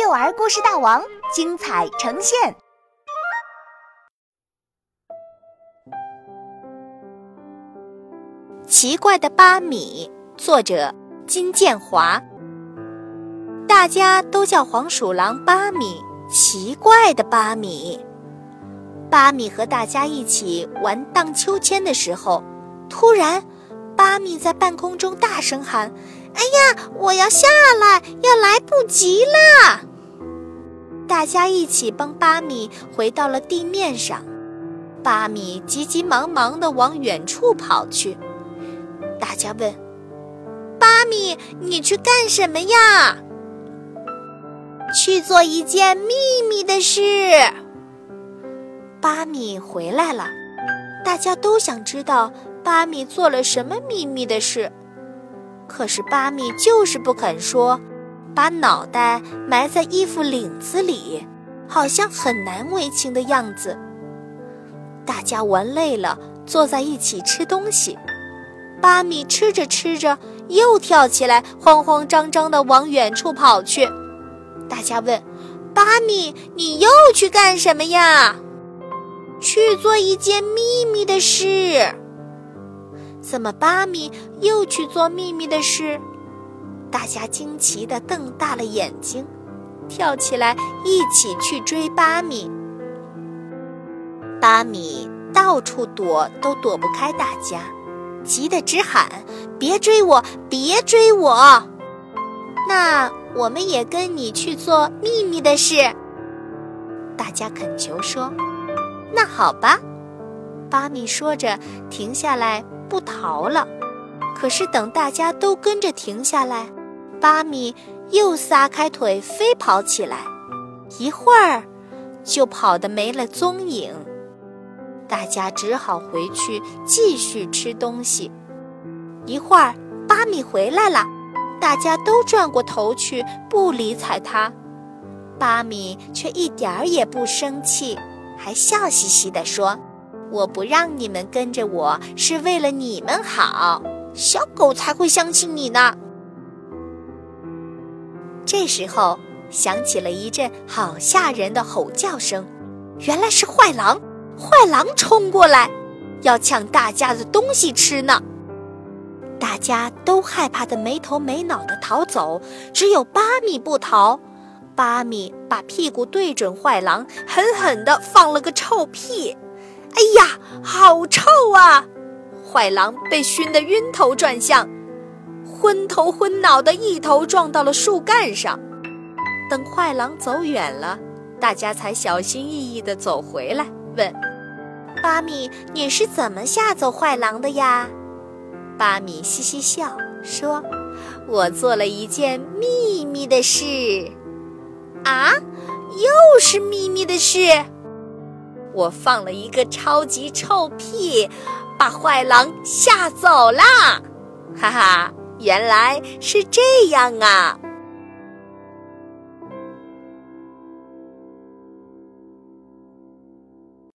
幼儿故事大王精彩呈现。奇怪的巴米，作者金建华。大家都叫黄鼠狼巴米。奇怪的巴米，巴米和大家一起玩荡秋千的时候，突然，巴米在半空中大声喊：“哎呀，我要下来，要来不及啦！”大家一起帮巴米回到了地面上。巴米急急忙忙地往远处跑去。大家问：“巴米，你去干什么呀？”去做一件秘密的事。巴米回来了，大家都想知道巴米做了什么秘密的事，可是巴米就是不肯说，把脑袋埋在衣服领子里，好像很难为情的样子。大家玩累了，坐在一起吃东西。巴米吃着吃着，又跳起来，慌慌张张地往远处跑去。大家问：“巴米，你又去干什么呀？”“去做一件秘密的事。”“怎么，巴米又去做秘密的事？”大家惊奇地瞪大了眼睛，跳起来一起去追巴米。巴米到处躲，都躲不开大家，急得直喊：“别追我，别追我！”那。我们也跟你去做秘密的事。大家恳求说：“那好吧。”巴米说着，停下来不逃了。可是等大家都跟着停下来，巴米又撒开腿飞跑起来，一会儿就跑得没了踪影。大家只好回去继续吃东西。一会儿，巴米回来了。大家都转过头去，不理睬他。巴米却一点儿也不生气，还笑嘻嘻地说：“我不让你们跟着我，是为了你们好。小狗才会相信你呢。”这时候响起了一阵好吓人的吼叫声，原来是坏狼！坏狼冲过来，要抢大家的东西吃呢。大家都害怕的没头没脑的逃走，只有巴米不逃。巴米把屁股对准坏狼，狠狠地放了个臭屁。哎呀，好臭啊！坏狼被熏得晕头转向，昏头昏脑的一头撞到了树干上。等坏狼走远了，大家才小心翼翼地走回来，问：“巴米，你是怎么吓走坏狼的呀？”巴米嘻嘻笑说：“我做了一件秘密的事，啊，又是秘密的事。我放了一个超级臭屁，把坏狼吓走啦！哈哈，原来是这样啊！”